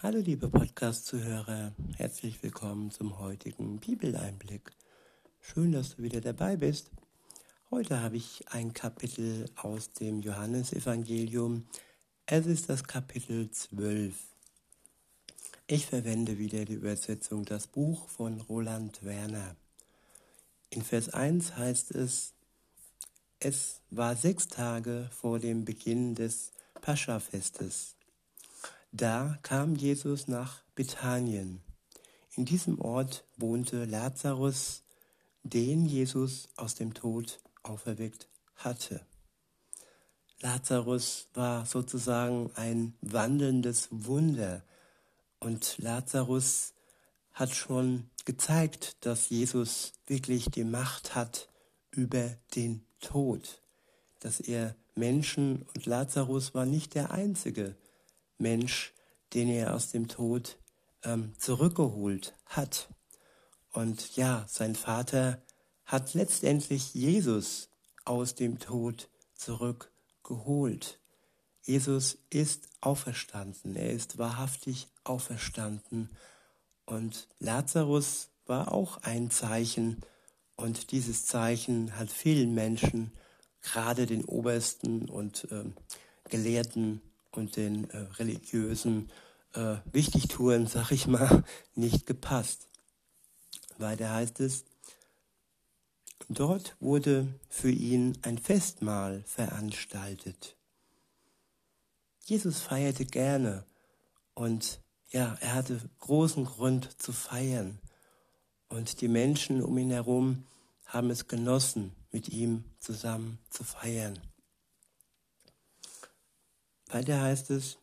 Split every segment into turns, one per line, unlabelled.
Hallo liebe Podcast-Zuhörer, herzlich willkommen zum heutigen Bibeleinblick. Schön, dass du wieder dabei bist. Heute habe ich ein Kapitel aus dem Johannesevangelium. Es ist das Kapitel 12. Ich verwende wieder die Übersetzung Das Buch von Roland Werner. In Vers 1 heißt es, es war sechs Tage vor dem Beginn des Pascha-Festes. Da kam Jesus nach Bethanien. In diesem Ort wohnte Lazarus, den Jesus aus dem Tod auferweckt hatte. Lazarus war sozusagen ein wandelndes Wunder und Lazarus hat schon gezeigt, dass Jesus wirklich die Macht hat über den Tod, dass er Menschen und Lazarus war nicht der einzige, Mensch, den er aus dem Tod ähm, zurückgeholt hat. Und ja, sein Vater hat letztendlich Jesus aus dem Tod zurückgeholt. Jesus ist auferstanden, er ist wahrhaftig auferstanden. Und Lazarus war auch ein Zeichen. Und dieses Zeichen hat vielen Menschen, gerade den Obersten und äh, Gelehrten, und den äh, religiösen äh, Wichtigtouren, sag ich mal, nicht gepasst. Weiter heißt es, dort wurde für ihn ein Festmahl veranstaltet. Jesus feierte gerne und ja, er hatte großen Grund zu feiern. Und die Menschen um ihn herum haben es genossen, mit ihm zusammen zu feiern. Weiter heißt es,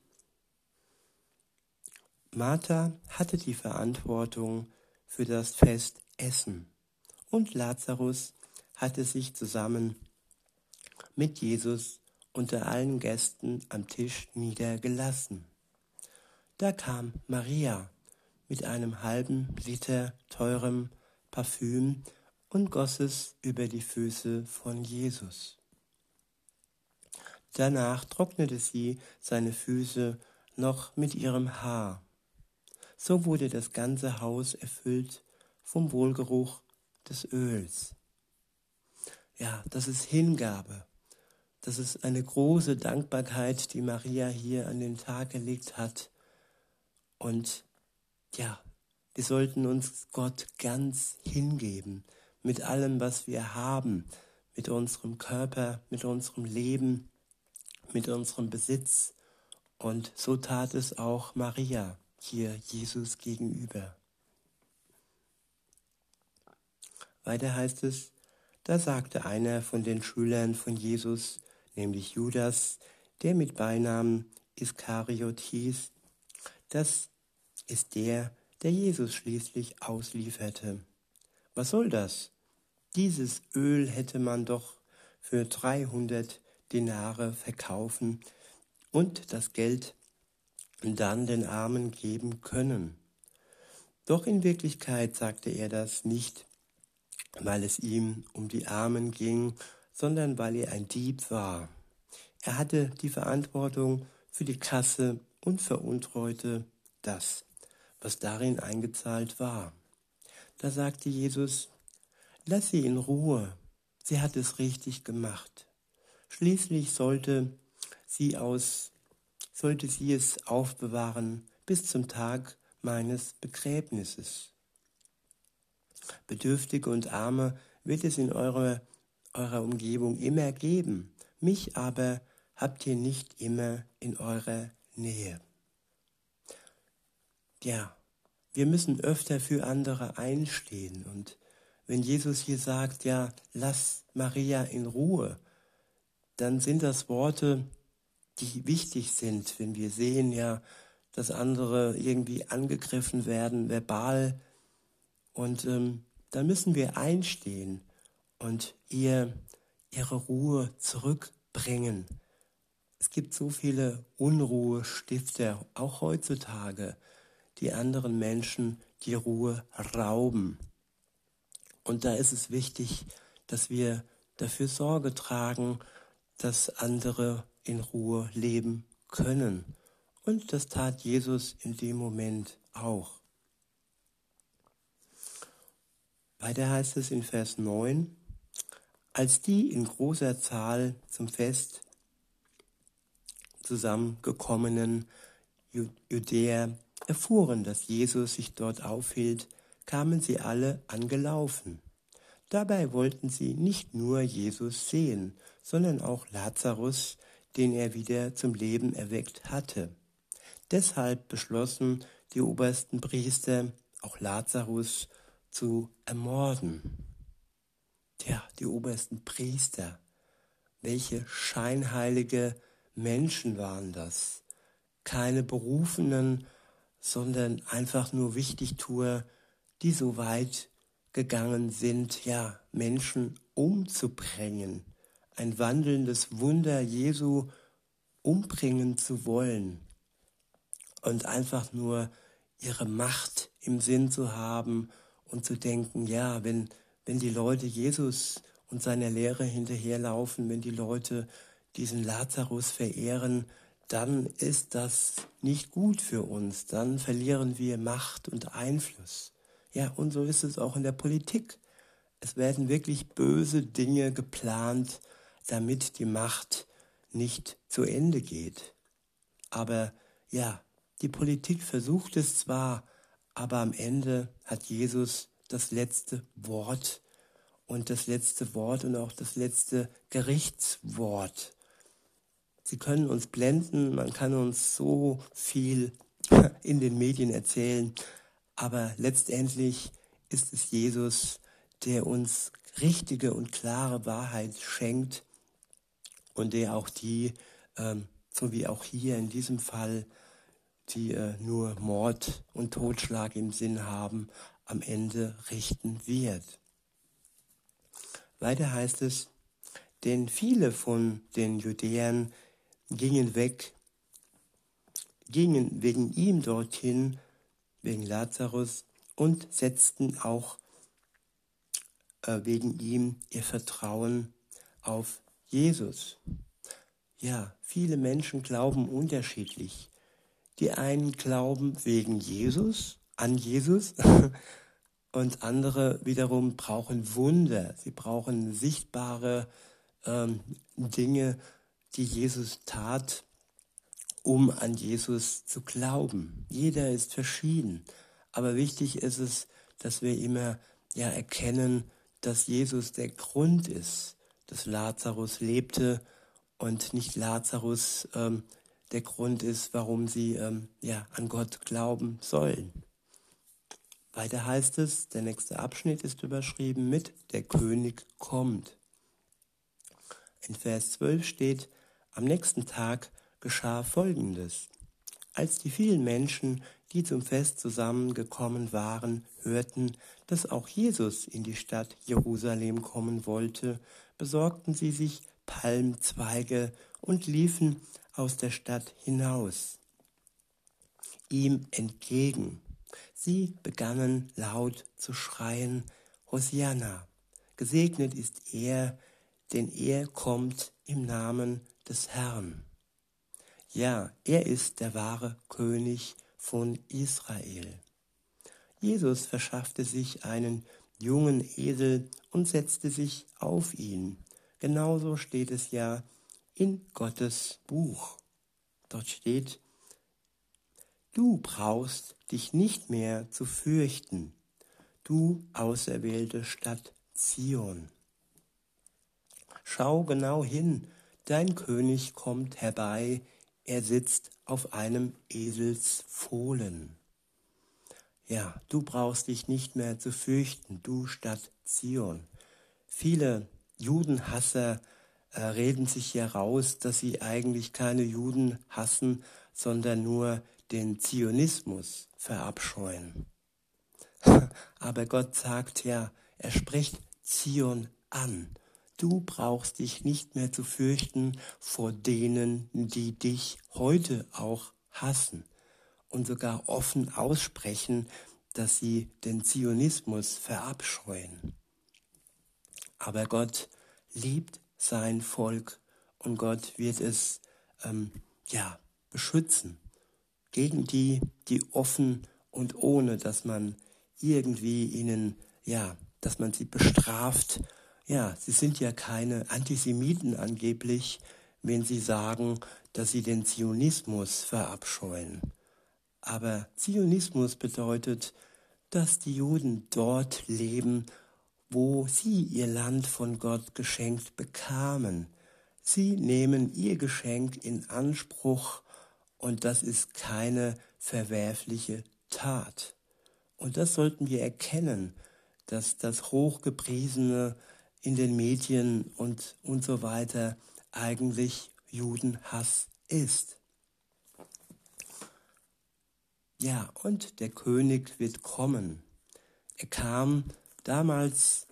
Martha hatte die Verantwortung für das Festessen und Lazarus hatte sich zusammen mit Jesus unter allen Gästen am Tisch niedergelassen. Da kam Maria mit einem halben Liter teurem Parfüm und goss es über die Füße von Jesus. Danach trocknete sie seine Füße noch mit ihrem Haar. So wurde das ganze Haus erfüllt vom Wohlgeruch des Öls. Ja, das ist Hingabe. Das ist eine große Dankbarkeit, die Maria hier an den Tag gelegt hat. Und ja, wir sollten uns Gott ganz hingeben mit allem, was wir haben, mit unserem Körper, mit unserem Leben mit unserem Besitz. Und so tat es auch Maria hier Jesus gegenüber. Weiter heißt es, da sagte einer von den Schülern von Jesus, nämlich Judas, der mit Beinamen Iskariot hieß, das ist der, der Jesus schließlich auslieferte. Was soll das? Dieses Öl hätte man doch für 300 Denare verkaufen und das Geld dann den Armen geben können. Doch in Wirklichkeit sagte er das nicht, weil es ihm um die Armen ging, sondern weil er ein Dieb war. Er hatte die Verantwortung für die Kasse und veruntreute das, was darin eingezahlt war. Da sagte Jesus, lass sie in Ruhe, sie hat es richtig gemacht. Schließlich sollte sie aus, sollte sie es aufbewahren bis zum Tag meines Begräbnisses. Bedürftige und Arme wird es in eurer, eurer Umgebung immer geben, mich aber habt ihr nicht immer in eurer Nähe. Ja, wir müssen öfter für andere einstehen und wenn Jesus hier sagt, ja, lass Maria in Ruhe, dann sind das Worte, die wichtig sind, wenn wir sehen ja, dass andere irgendwie angegriffen werden, verbal. Und ähm, dann müssen wir einstehen und ihr ihre Ruhe zurückbringen. Es gibt so viele Unruhestifter, auch heutzutage, die anderen Menschen die Ruhe rauben. Und da ist es wichtig, dass wir dafür Sorge tragen, dass andere in Ruhe leben können Und das tat Jesus in dem Moment auch. Weiter heißt es in Vers 9, als die in großer Zahl zum Fest zusammengekommenen Judäer erfuhren, dass Jesus sich dort aufhielt, kamen sie alle angelaufen. Dabei wollten sie nicht nur Jesus sehen, sondern auch Lazarus, den er wieder zum Leben erweckt hatte. Deshalb beschlossen die obersten Priester, auch Lazarus zu ermorden. Tja, die obersten Priester, welche scheinheilige Menschen waren das? Keine Berufenen, sondern einfach nur Wichtigtuer, die so weit gegangen sind, ja, Menschen umzubringen, ein wandelndes Wunder Jesu umbringen zu wollen und einfach nur ihre Macht im Sinn zu haben und zu denken, ja, wenn, wenn die Leute Jesus und seiner Lehre hinterherlaufen, wenn die Leute diesen Lazarus verehren, dann ist das nicht gut für uns, dann verlieren wir Macht und Einfluss. Ja, und so ist es auch in der Politik. Es werden wirklich böse Dinge geplant, damit die Macht nicht zu Ende geht. Aber ja, die Politik versucht es zwar, aber am Ende hat Jesus das letzte Wort und das letzte Wort und auch das letzte Gerichtswort. Sie können uns blenden, man kann uns so viel in den Medien erzählen, aber letztendlich ist es Jesus, der uns richtige und klare Wahrheit schenkt und der auch die, ähm, so wie auch hier in diesem Fall, die äh, nur Mord und Totschlag im Sinn haben, am Ende richten wird. Weiter heißt es, denn viele von den Judäern gingen weg, gingen wegen ihm dorthin, wegen Lazarus, und setzten auch äh, wegen ihm ihr Vertrauen auf Jesus. Ja, viele Menschen glauben unterschiedlich. Die einen glauben wegen Jesus, an Jesus, und andere wiederum brauchen Wunder. Sie brauchen sichtbare ähm, Dinge, die Jesus tat, um an Jesus zu glauben. Jeder ist verschieden. Aber wichtig ist es, dass wir immer ja erkennen, dass Jesus der Grund ist, dass Lazarus lebte und nicht Lazarus ähm, der Grund ist, warum sie ähm, ja, an Gott glauben sollen. Weiter heißt es, der nächste Abschnitt ist überschrieben mit Der König kommt. In Vers 12 steht, am nächsten Tag geschah Folgendes. Als die vielen Menschen, die zum Fest zusammengekommen waren, hörten, dass auch Jesus in die Stadt Jerusalem kommen wollte, besorgten sie sich Palmzweige und liefen aus der Stadt hinaus, ihm entgegen. Sie begannen laut zu schreien, Hosianna, gesegnet ist er, denn er kommt im Namen des Herrn. Ja, er ist der wahre König von Israel. Jesus verschaffte sich einen jungen Esel und setzte sich auf ihn. Genauso steht es ja in Gottes Buch. Dort steht, du brauchst dich nicht mehr zu fürchten, du auserwählte Stadt Zion. Schau genau hin, dein König kommt herbei, er sitzt auf einem Eselsfohlen. Ja, du brauchst dich nicht mehr zu fürchten, du Stadt Zion. Viele Judenhasser äh, reden sich hier raus, dass sie eigentlich keine Juden hassen, sondern nur den Zionismus verabscheuen. Aber Gott sagt ja, er spricht Zion an. Du brauchst dich nicht mehr zu fürchten vor denen, die dich heute auch hassen und sogar offen aussprechen, dass sie den Zionismus verabscheuen. Aber Gott liebt sein Volk und Gott wird es ähm, ja beschützen. gegen die, die offen und ohne, dass man irgendwie ihnen, ja, dass man sie bestraft. Ja, sie sind ja keine Antisemiten angeblich, wenn sie sagen, dass sie den Zionismus verabscheuen. Aber Zionismus bedeutet, dass die Juden dort leben, wo sie ihr Land von Gott geschenkt bekamen. Sie nehmen ihr Geschenk in Anspruch und das ist keine verwerfliche Tat. Und das sollten wir erkennen, dass das Hochgepriesene in den Medien und, und so weiter eigentlich Judenhass ist. Ja, und der König wird kommen. Er kam damals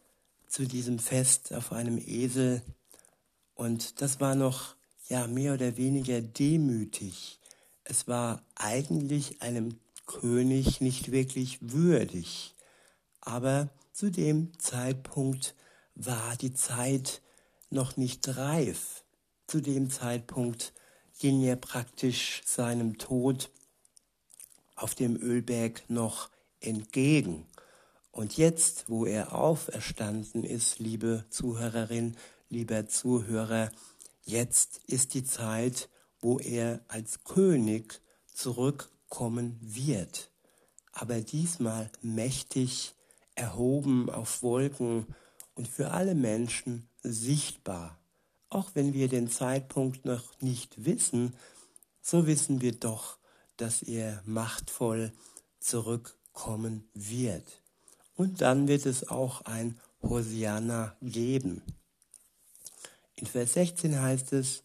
zu diesem Fest auf einem Esel und das war noch ja mehr oder weniger demütig. Es war eigentlich einem König nicht wirklich würdig. Aber zu dem Zeitpunkt war die Zeit noch nicht reif. Zu dem Zeitpunkt ging er praktisch seinem Tod auf dem Ölberg noch entgegen. Und jetzt, wo er auferstanden ist, liebe Zuhörerin, lieber Zuhörer, jetzt ist die Zeit, wo er als König zurückkommen wird. Aber diesmal mächtig, erhoben auf Wolken und für alle Menschen sichtbar. Auch wenn wir den Zeitpunkt noch nicht wissen, so wissen wir doch, dass er machtvoll zurückkommen wird. Und dann wird es auch ein Hosianna geben. In Vers 16 heißt es,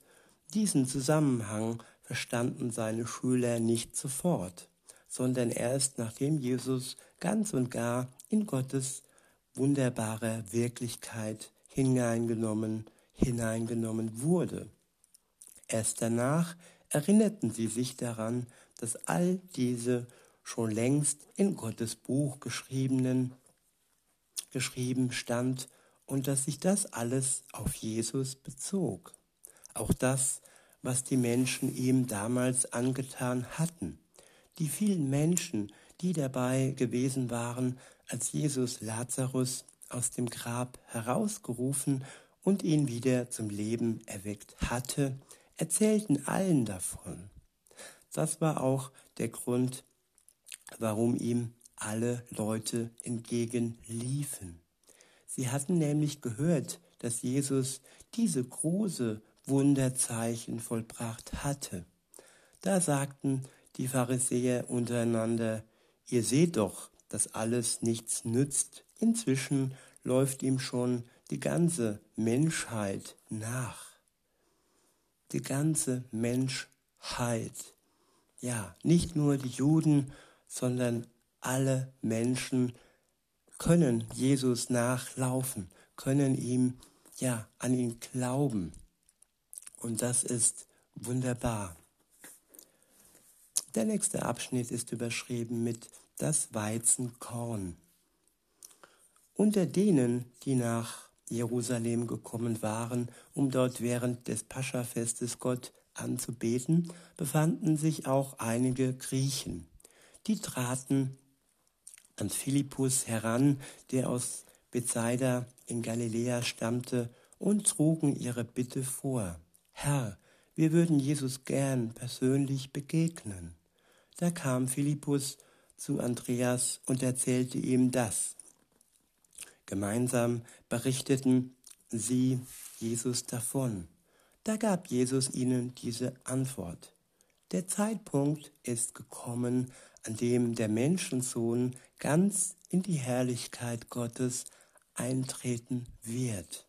diesen Zusammenhang verstanden seine Schüler nicht sofort, sondern erst nachdem Jesus ganz und gar in Gottes wunderbare Wirklichkeit hineingenommen, hineingenommen wurde. Erst danach erinnerten sie sich daran, dass all diese schon längst in Gottes Buch geschriebenen geschrieben stand und dass sich das alles auf Jesus bezog. Auch das, was die Menschen ihm damals angetan hatten. Die vielen Menschen, die dabei gewesen waren, als Jesus Lazarus aus dem Grab herausgerufen und ihn wieder zum Leben erweckt hatte, erzählten allen davon. Das war auch der Grund, warum ihm alle Leute entgegenliefen. Sie hatten nämlich gehört, dass Jesus diese große Wunderzeichen vollbracht hatte. Da sagten die Pharisäer untereinander, ihr seht doch, dass alles nichts nützt. Inzwischen läuft ihm schon die ganze Menschheit nach. Die ganze Menschheit. Ja, nicht nur die Juden, sondern alle Menschen können Jesus nachlaufen, können ihm, ja, an ihn glauben. Und das ist wunderbar. Der nächste Abschnitt ist überschrieben mit das Weizenkorn. Unter denen, die nach Jerusalem gekommen waren, um dort während des Paschafestes Gott anzubeten, befanden sich auch einige Griechen. Die traten an Philippus heran, der aus Bethsaida in Galiläa stammte, und trugen ihre Bitte vor. Herr, wir würden Jesus gern persönlich begegnen. Da kam Philippus zu Andreas und erzählte ihm das. Gemeinsam berichteten sie Jesus davon. Da gab Jesus ihnen diese Antwort. Der Zeitpunkt ist gekommen, an dem der Menschensohn ganz in die Herrlichkeit Gottes eintreten wird.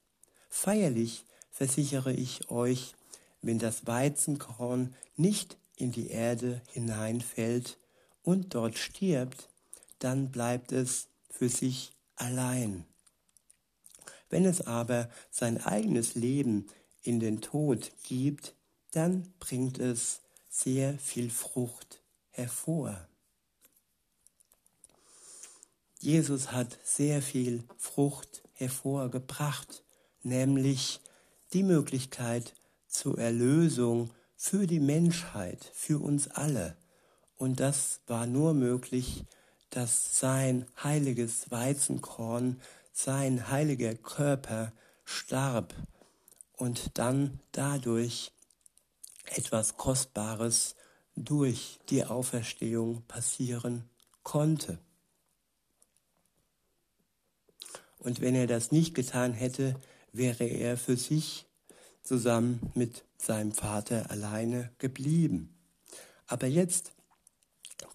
Feierlich versichere ich euch, wenn das Weizenkorn nicht in die Erde hineinfällt und dort stirbt, dann bleibt es für sich allein. Wenn es aber sein eigenes Leben in den Tod gibt, dann bringt es sehr viel Frucht hervor. Jesus hat sehr viel Frucht hervorgebracht, nämlich die Möglichkeit zur Erlösung für die Menschheit, für uns alle. Und das war nur möglich, dass sein heiliges Weizenkorn, sein heiliger Körper starb und dann dadurch etwas Kostbares durch die Auferstehung passieren konnte. Und wenn er das nicht getan hätte, wäre er für sich zusammen mit seinem Vater alleine geblieben. Aber jetzt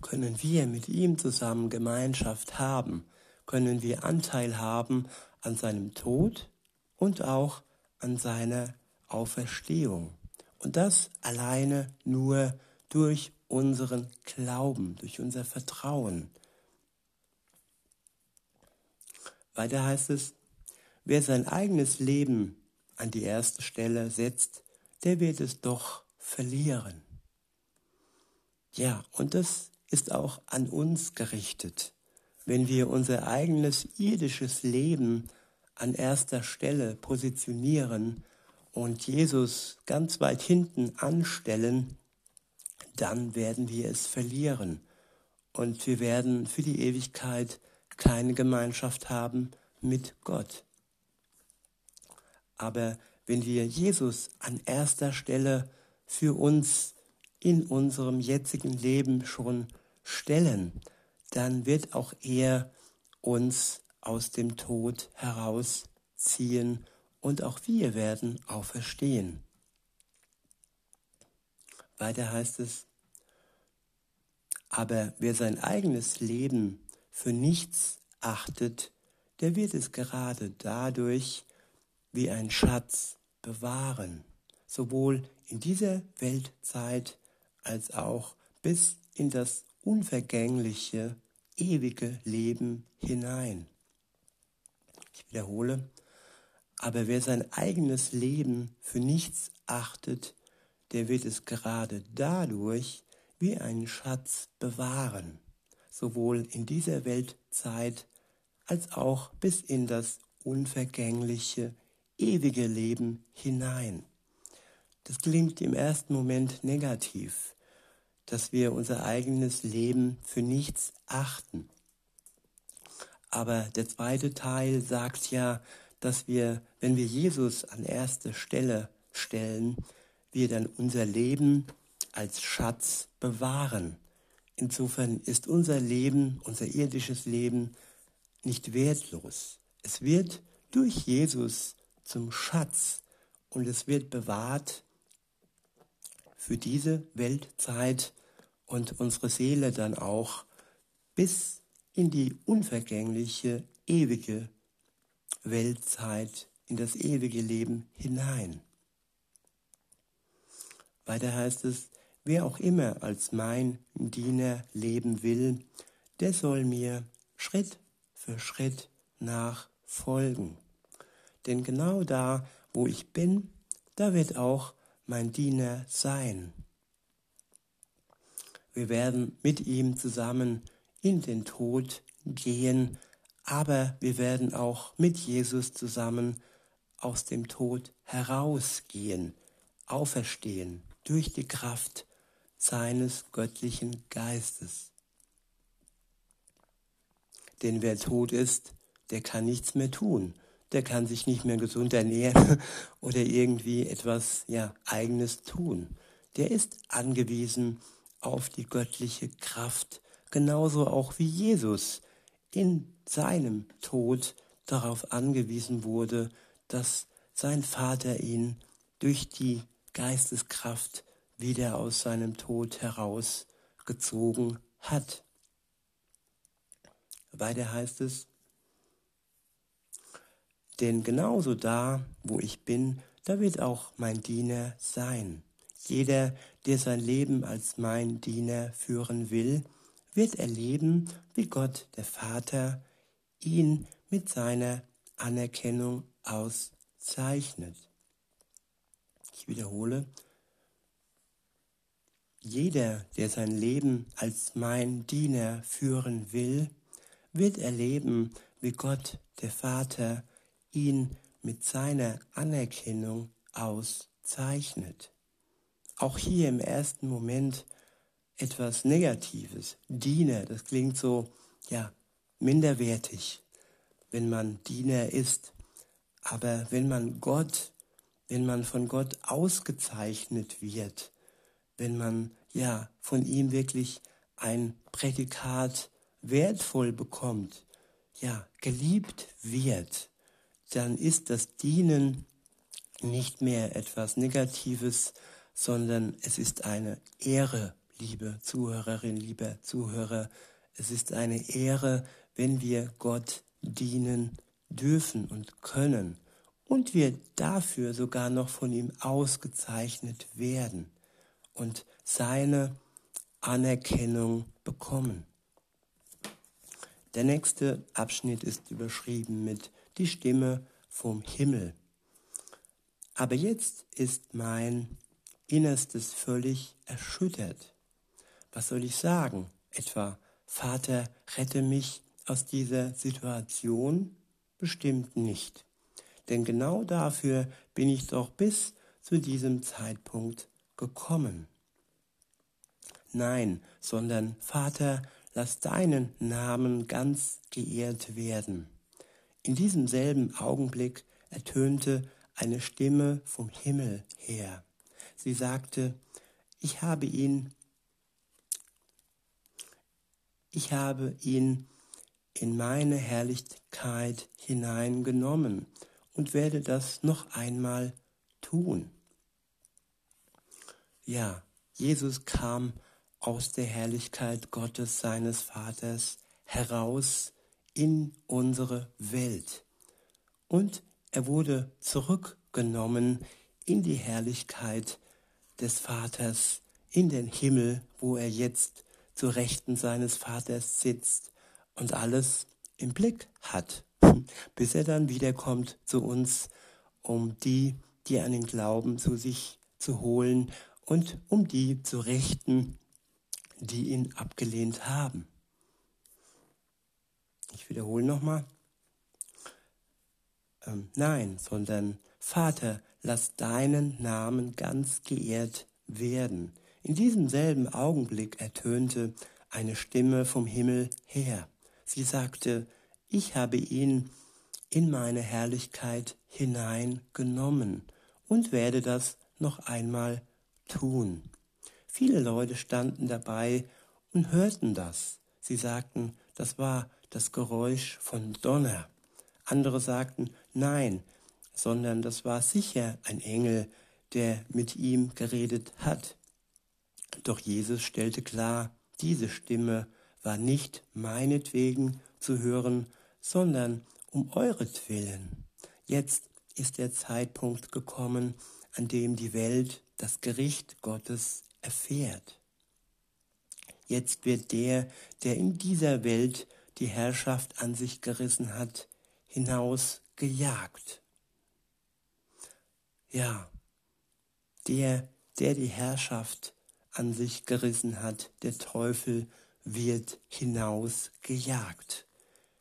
können wir mit ihm zusammen Gemeinschaft haben, können wir Anteil haben an seinem Tod und auch an seiner Auferstehung. Und das alleine nur durch unseren Glauben, durch unser Vertrauen. Weiter heißt es, wer sein eigenes Leben an die erste Stelle setzt, der wird es doch verlieren. Ja, und das ist auch an uns gerichtet. Wenn wir unser eigenes irdisches Leben an erster Stelle positionieren und Jesus ganz weit hinten anstellen, dann werden wir es verlieren und wir werden für die Ewigkeit keine Gemeinschaft haben mit Gott. Aber wenn wir Jesus an erster Stelle für uns in unserem jetzigen Leben schon stellen, dann wird auch er uns aus dem Tod herausziehen und auch wir werden auferstehen. Weiter heißt es, aber wer sein eigenes Leben für nichts achtet, der wird es gerade dadurch wie ein Schatz bewahren, sowohl in dieser Weltzeit als auch bis in das unvergängliche, ewige Leben hinein. Ich wiederhole, aber wer sein eigenes Leben für nichts achtet, der wird es gerade dadurch wie einen Schatz bewahren, sowohl in dieser Weltzeit als auch bis in das unvergängliche, ewige Leben hinein. Das klingt im ersten Moment negativ, dass wir unser eigenes Leben für nichts achten. Aber der zweite Teil sagt ja, dass wir, wenn wir Jesus an erste Stelle stellen, wir dann unser Leben als Schatz bewahren. Insofern ist unser Leben, unser irdisches Leben nicht wertlos. Es wird durch Jesus zum Schatz und es wird bewahrt für diese Weltzeit und unsere Seele dann auch bis in die unvergängliche, ewige Weltzeit, in das ewige Leben hinein. Weiter heißt es, wer auch immer als mein Diener leben will, der soll mir Schritt für Schritt nachfolgen. Denn genau da, wo ich bin, da wird auch mein Diener sein. Wir werden mit ihm zusammen in den Tod gehen, aber wir werden auch mit Jesus zusammen aus dem Tod herausgehen, auferstehen durch die Kraft seines göttlichen Geistes. Denn wer tot ist, der kann nichts mehr tun. Der kann sich nicht mehr gesund ernähren oder irgendwie etwas ja, eigenes tun. Der ist angewiesen auf die göttliche Kraft, genauso auch wie Jesus in seinem Tod darauf angewiesen wurde, dass sein Vater ihn durch die Geisteskraft wieder aus seinem Tod herausgezogen hat. Weiter heißt es, denn genauso da, wo ich bin, da wird auch mein Diener sein. Jeder, der sein Leben als mein Diener führen will, wird erleben, wie Gott, der Vater, ihn mit seiner Anerkennung auszeichnet. Ich wiederhole, jeder, der sein Leben als mein Diener führen will, wird erleben, wie Gott, der Vater, ihn mit seiner Anerkennung auszeichnet. Auch hier im ersten Moment etwas Negatives. Diener, das klingt so, ja, minderwertig, wenn man Diener ist. Aber wenn man Gott, wenn man von Gott ausgezeichnet wird, wenn man ja von ihm wirklich ein Prädikat wertvoll bekommt, ja, geliebt wird, dann ist das Dienen nicht mehr etwas Negatives, sondern es ist eine Ehre, liebe Zuhörerin, lieber Zuhörer. Es ist eine Ehre, wenn wir Gott dienen dürfen und können und wir dafür sogar noch von ihm ausgezeichnet werden und seine Anerkennung bekommen. Der nächste Abschnitt ist überschrieben mit Die Stimme vom Himmel. Aber jetzt ist mein Innerstes völlig erschüttert. Was soll ich sagen? Etwa, Vater, rette mich aus dieser Situation? Bestimmt nicht. Denn genau dafür bin ich doch bis zu diesem Zeitpunkt gekommen. Nein, sondern Vater, lass deinen Namen ganz geehrt werden. In diesem selben Augenblick ertönte eine Stimme vom Himmel her. Sie sagte, ich habe ihn, ich habe ihn in meine Herrlichkeit hineingenommen und werde das noch einmal tun. Ja, Jesus kam aus der Herrlichkeit Gottes seines Vaters heraus in unsere Welt. Und er wurde zurückgenommen in die Herrlichkeit des Vaters, in den Himmel, wo er jetzt zu Rechten seines Vaters sitzt und alles im Blick hat, bis er dann wiederkommt zu uns, um die, die an den Glauben zu sich zu holen und um die zu richten, die ihn abgelehnt haben. Ich wiederhole nochmal ähm, nein, sondern Vater, lass deinen Namen ganz geehrt werden. In diesem selben Augenblick ertönte eine Stimme vom Himmel her. Sie sagte, ich habe ihn in meine Herrlichkeit hineingenommen und werde das noch einmal tun. Viele Leute standen dabei und hörten das. Sie sagten, das war das Geräusch von Donner. Andere sagten, nein, sondern das war sicher ein Engel, der mit ihm geredet hat. Doch Jesus stellte klar, diese Stimme war nicht meinetwegen zu hören, sondern um euretwillen. Jetzt ist der Zeitpunkt gekommen, an dem die Welt das Gericht Gottes erfährt. Jetzt wird der, der in dieser Welt die Herrschaft an sich gerissen hat, hinaus gejagt. Ja, der, der die Herrschaft an sich gerissen hat, der Teufel wird hinaus gejagt.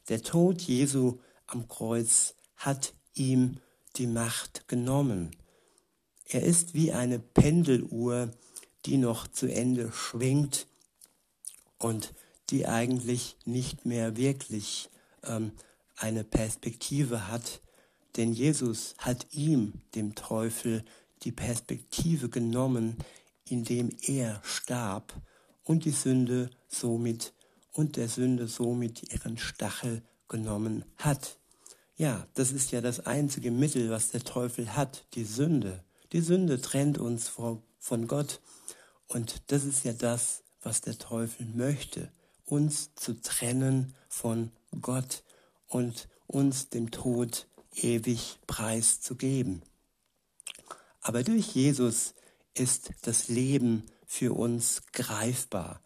Der Tod Jesu am Kreuz hat ihm die Macht genommen. Er ist wie eine Pendeluhr, die noch zu Ende schwingt und die eigentlich nicht mehr wirklich ähm, eine Perspektive hat, denn Jesus hat ihm, dem Teufel, die Perspektive genommen, indem er starb und die Sünde somit und der Sünde somit ihren Stachel genommen hat. Ja, das ist ja das einzige Mittel, was der Teufel hat, die Sünde. Die Sünde trennt uns von Gott und das ist ja das, was der Teufel möchte, uns zu trennen von Gott und uns dem Tod ewig preiszugeben. Aber durch Jesus ist das Leben für uns greifbar.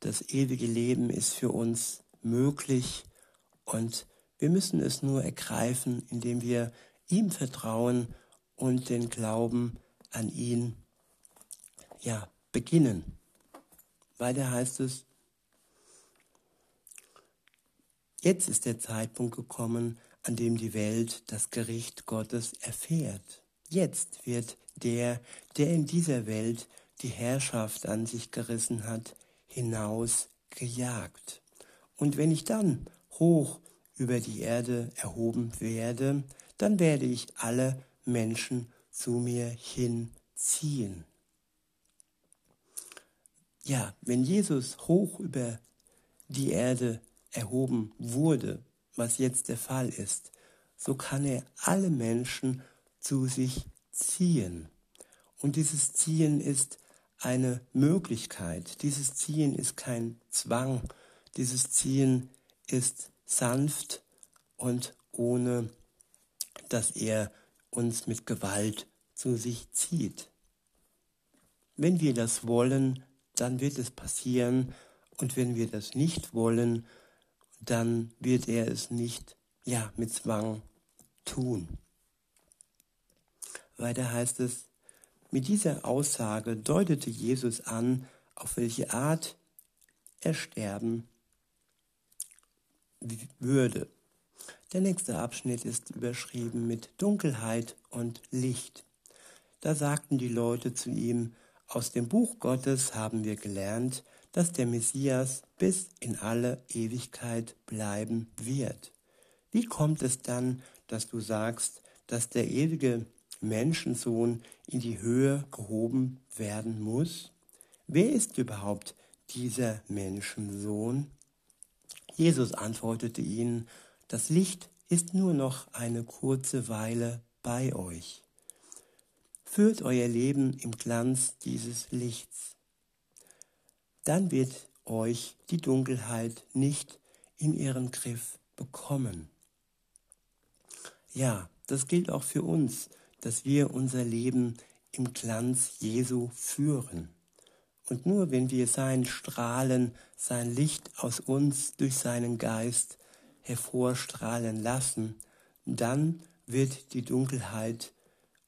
Das ewige Leben ist für uns möglich und wir müssen es nur ergreifen, indem wir ihm vertrauen und den Glauben an ihn ja beginnen. Weiter heißt es, Jetzt ist der Zeitpunkt gekommen, an dem die Welt das Gericht Gottes erfährt. Jetzt wird der, der in dieser Welt die Herrschaft an sich gerissen hat, hinaus gejagt. Und wenn ich dann hoch über die Erde erhoben werde, dann werde ich alle Menschen zu mir hinziehen. Ja, wenn Jesus hoch über die Erde erhoben wurde, was jetzt der Fall ist, so kann er alle Menschen zu sich ziehen. Und dieses Ziehen ist eine Möglichkeit. Dieses Ziehen ist kein Zwang. Dieses Ziehen ist sanft und ohne, dass er uns mit Gewalt zu sich zieht. Wenn wir das wollen, dann wird es passieren. Und wenn wir das nicht wollen, dann wird er es nicht, ja, mit Zwang tun. Weiter heißt es, mit dieser Aussage deutete Jesus an, auf welche Art er sterben würde. Der nächste Abschnitt ist überschrieben mit Dunkelheit und Licht. Da sagten die Leute zu ihm, aus dem Buch Gottes haben wir gelernt, dass der Messias bis in alle Ewigkeit bleiben wird. Wie kommt es dann, dass du sagst, dass der ewige Menschensohn in die Höhe gehoben werden muss? Wer ist überhaupt dieser Menschensohn? Jesus antwortete ihnen, das Licht ist nur noch eine kurze Weile bei euch. Führt euer Leben im Glanz dieses Lichts. Dann wird euch die Dunkelheit nicht in ihren Griff bekommen. Ja, das gilt auch für uns, dass wir unser Leben im Glanz Jesu führen. Und nur wenn wir sein Strahlen, sein Licht aus uns durch seinen Geist hervorstrahlen lassen, dann wird die Dunkelheit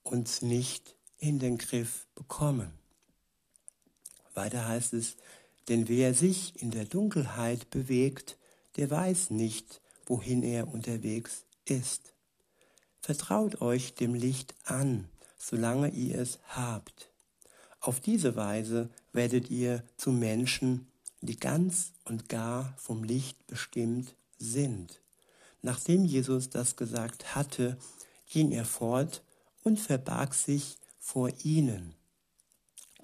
uns nicht in den Griff bekommen. Weiter heißt es, denn wer sich in der Dunkelheit bewegt, der weiß nicht, wohin er unterwegs ist. Vertraut euch dem Licht an, solange ihr es habt. Auf diese Weise werdet ihr zu Menschen, die ganz und gar vom Licht bestimmt sind. Nachdem Jesus das gesagt hatte, ging er fort und verbarg sich vor ihnen.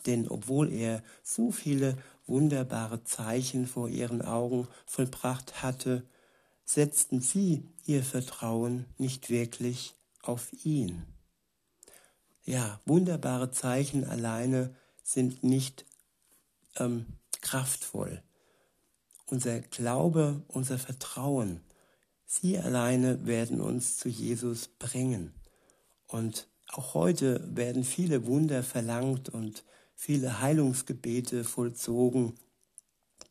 Denn obwohl er so viele wunderbare Zeichen vor ihren Augen vollbracht hatte, setzten sie ihr Vertrauen nicht wirklich auf ihn. Ja, wunderbare Zeichen alleine sind nicht ähm, kraftvoll. Unser Glaube, unser Vertrauen, sie alleine werden uns zu Jesus bringen. Und auch heute werden viele Wunder verlangt und viele Heilungsgebete vollzogen.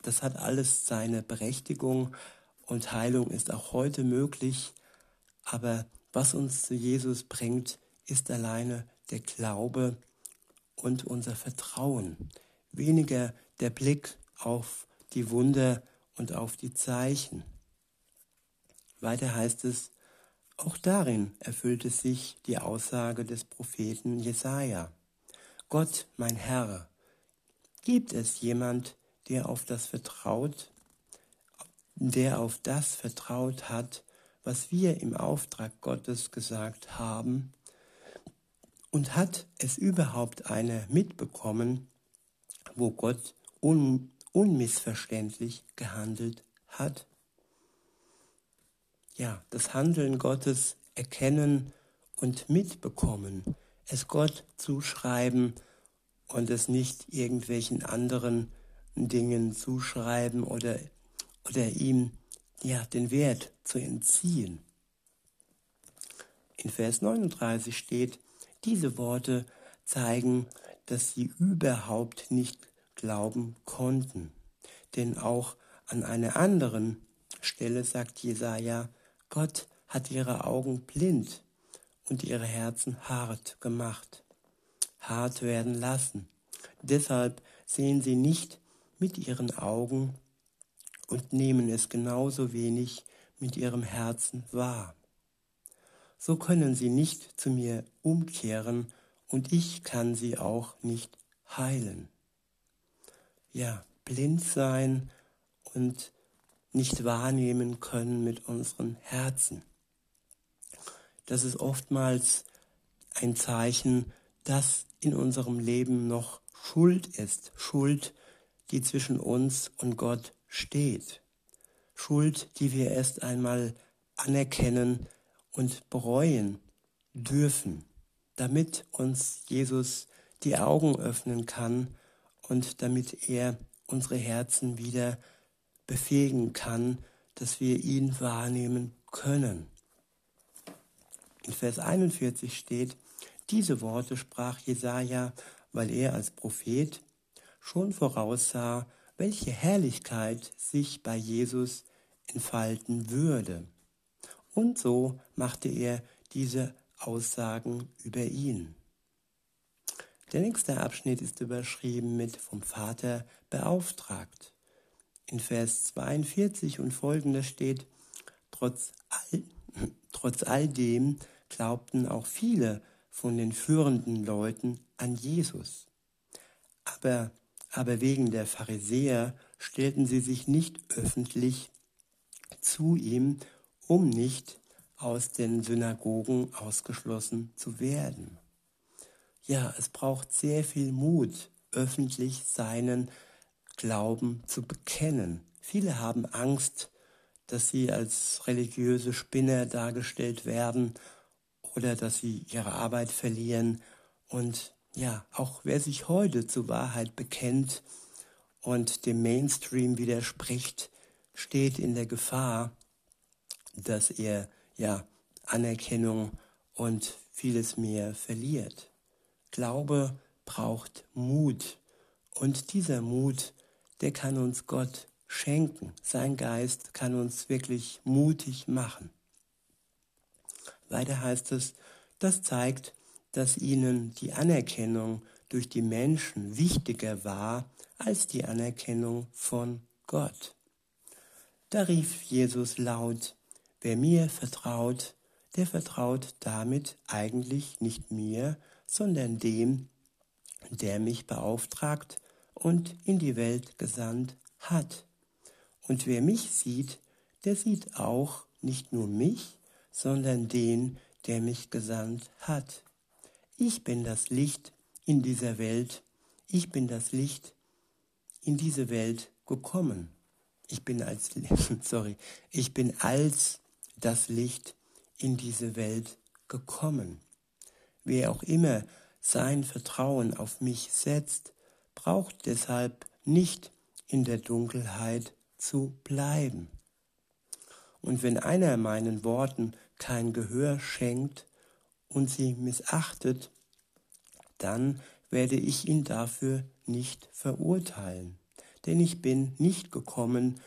Das hat alles seine Berechtigung und Heilung ist auch heute möglich. Aber was uns zu Jesus bringt, ist alleine der Glaube und unser Vertrauen. Weniger der Blick auf die Wunder und auf die Zeichen. Weiter heißt es, auch darin erfüllte sich die Aussage des Propheten Jesaja. Gott, mein Herr, gibt es jemand, der auf das vertraut, der auf das vertraut hat, was wir im Auftrag Gottes gesagt haben? Und hat es überhaupt einer mitbekommen, wo Gott un unmissverständlich gehandelt hat? ja, das Handeln Gottes erkennen und mitbekommen, es Gott zuschreiben und es nicht irgendwelchen anderen Dingen zuschreiben oder, oder ihm ja, den Wert zu entziehen. In Vers 39 steht, diese Worte zeigen, dass sie überhaupt nicht glauben konnten. Denn auch an einer anderen Stelle sagt Jesaja, Gott hat ihre Augen blind und ihre Herzen hart gemacht, hart werden lassen. Deshalb sehen sie nicht mit ihren Augen und nehmen es genauso wenig mit ihrem Herzen wahr. So können sie nicht zu mir umkehren und ich kann sie auch nicht heilen. Ja, blind sein und nicht wahrnehmen können mit unseren Herzen. Das ist oftmals ein Zeichen, dass in unserem Leben noch Schuld ist, Schuld, die zwischen uns und Gott steht. Schuld, die wir erst einmal anerkennen und bereuen dürfen, damit uns Jesus die Augen öffnen kann und damit er unsere Herzen wieder befähigen kann, dass wir ihn wahrnehmen können. In Vers 41 steht, diese Worte sprach Jesaja, weil er als Prophet schon voraussah, welche Herrlichkeit sich bei Jesus entfalten würde. Und so machte er diese Aussagen über ihn. Der nächste Abschnitt ist überschrieben mit vom Vater beauftragt. In Vers 42 und folgende steht, trotz all, trotz all dem glaubten auch viele von den führenden Leuten an Jesus. Aber, aber wegen der Pharisäer stellten sie sich nicht öffentlich zu ihm, um nicht aus den Synagogen ausgeschlossen zu werden. Ja, es braucht sehr viel Mut, öffentlich seinen Glauben zu bekennen. Viele haben Angst, dass sie als religiöse Spinner dargestellt werden oder dass sie ihre Arbeit verlieren. Und ja, auch wer sich heute zur Wahrheit bekennt und dem Mainstream widerspricht, steht in der Gefahr, dass er ja Anerkennung und vieles mehr verliert. Glaube braucht Mut und dieser Mut, der kann uns Gott schenken. Sein Geist kann uns wirklich mutig machen. Weiter heißt es, das zeigt, dass ihnen die Anerkennung durch die Menschen wichtiger war als die Anerkennung von Gott. Da rief Jesus laut, wer mir vertraut, der vertraut damit eigentlich nicht mir, sondern dem, der mich beauftragt und in die Welt gesandt hat. Und wer mich sieht, der sieht auch nicht nur mich, sondern den, der mich gesandt hat. Ich bin das Licht in dieser Welt, ich bin das Licht in diese Welt gekommen. Ich bin als, sorry, ich bin als das Licht in diese Welt gekommen. Wer auch immer sein Vertrauen auf mich setzt, braucht deshalb nicht in der Dunkelheit zu bleiben. Und wenn einer meinen Worten kein Gehör schenkt und sie missachtet, dann werde ich ihn dafür nicht verurteilen. Denn ich bin nicht gekommen,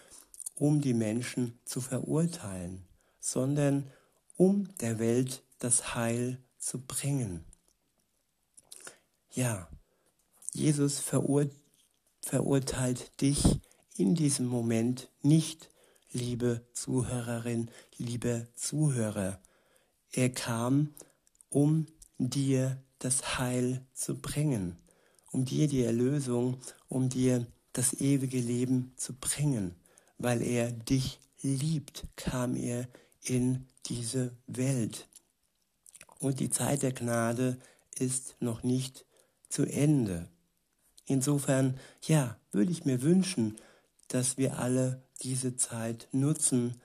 um die Menschen zu verurteilen, sondern um der Welt das Heil zu bringen. Ja, Jesus verur verurteilt dich in diesem Moment nicht liebe Zuhörerin, liebe Zuhörer. Er kam, um dir das Heil zu bringen, um dir die Erlösung, um dir das ewige Leben zu bringen. Weil er dich liebt, kam er in diese Welt. Und die Zeit der Gnade ist noch nicht zu Ende. Insofern, ja, würde ich mir wünschen, dass wir alle diese Zeit nutzen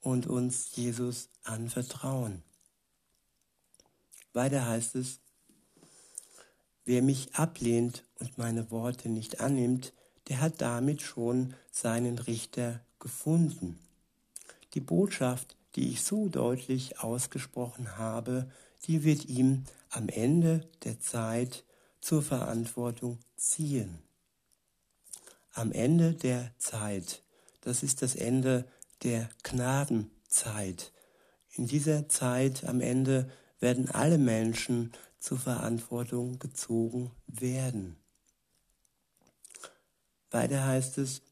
und uns Jesus anvertrauen. Weiter heißt es, wer mich ablehnt und meine Worte nicht annimmt, der hat damit schon seinen Richter gefunden. Die Botschaft, die ich so deutlich ausgesprochen habe, die wird ihm am Ende der Zeit zur Verantwortung ziehen. Am Ende der Zeit das ist das Ende der Gnadenzeit. In dieser Zeit am Ende werden alle Menschen zur Verantwortung gezogen werden. Weiter heißt es,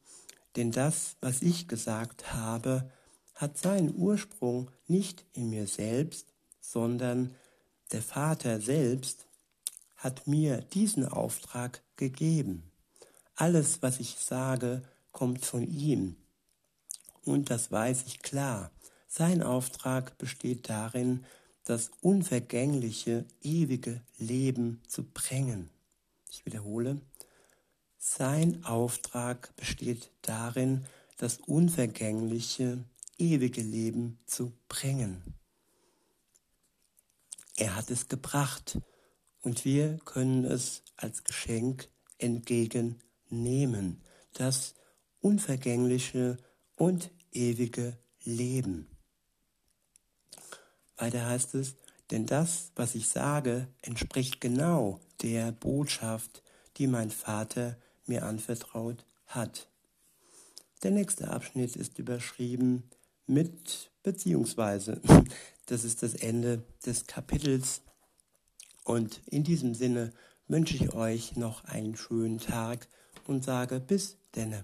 denn das, was ich gesagt habe, hat seinen Ursprung nicht in mir selbst, sondern der Vater selbst hat mir diesen Auftrag gegeben. Alles, was ich sage, kommt von ihm. Und das weiß ich klar. Sein Auftrag besteht darin, das unvergängliche, ewige Leben zu bringen. Ich wiederhole, sein Auftrag besteht darin, das unvergängliche, ewige Leben zu bringen. Er hat es gebracht und wir können es als Geschenk entgegennehmen, das unvergängliche und ewige Leben. Weiter heißt es, denn das, was ich sage, entspricht genau der Botschaft, die mein Vater mir anvertraut hat. Der nächste Abschnitt ist überschrieben mit beziehungsweise. Das ist das Ende des Kapitels. Und in diesem Sinne wünsche ich euch noch einen schönen Tag und sage bis denne.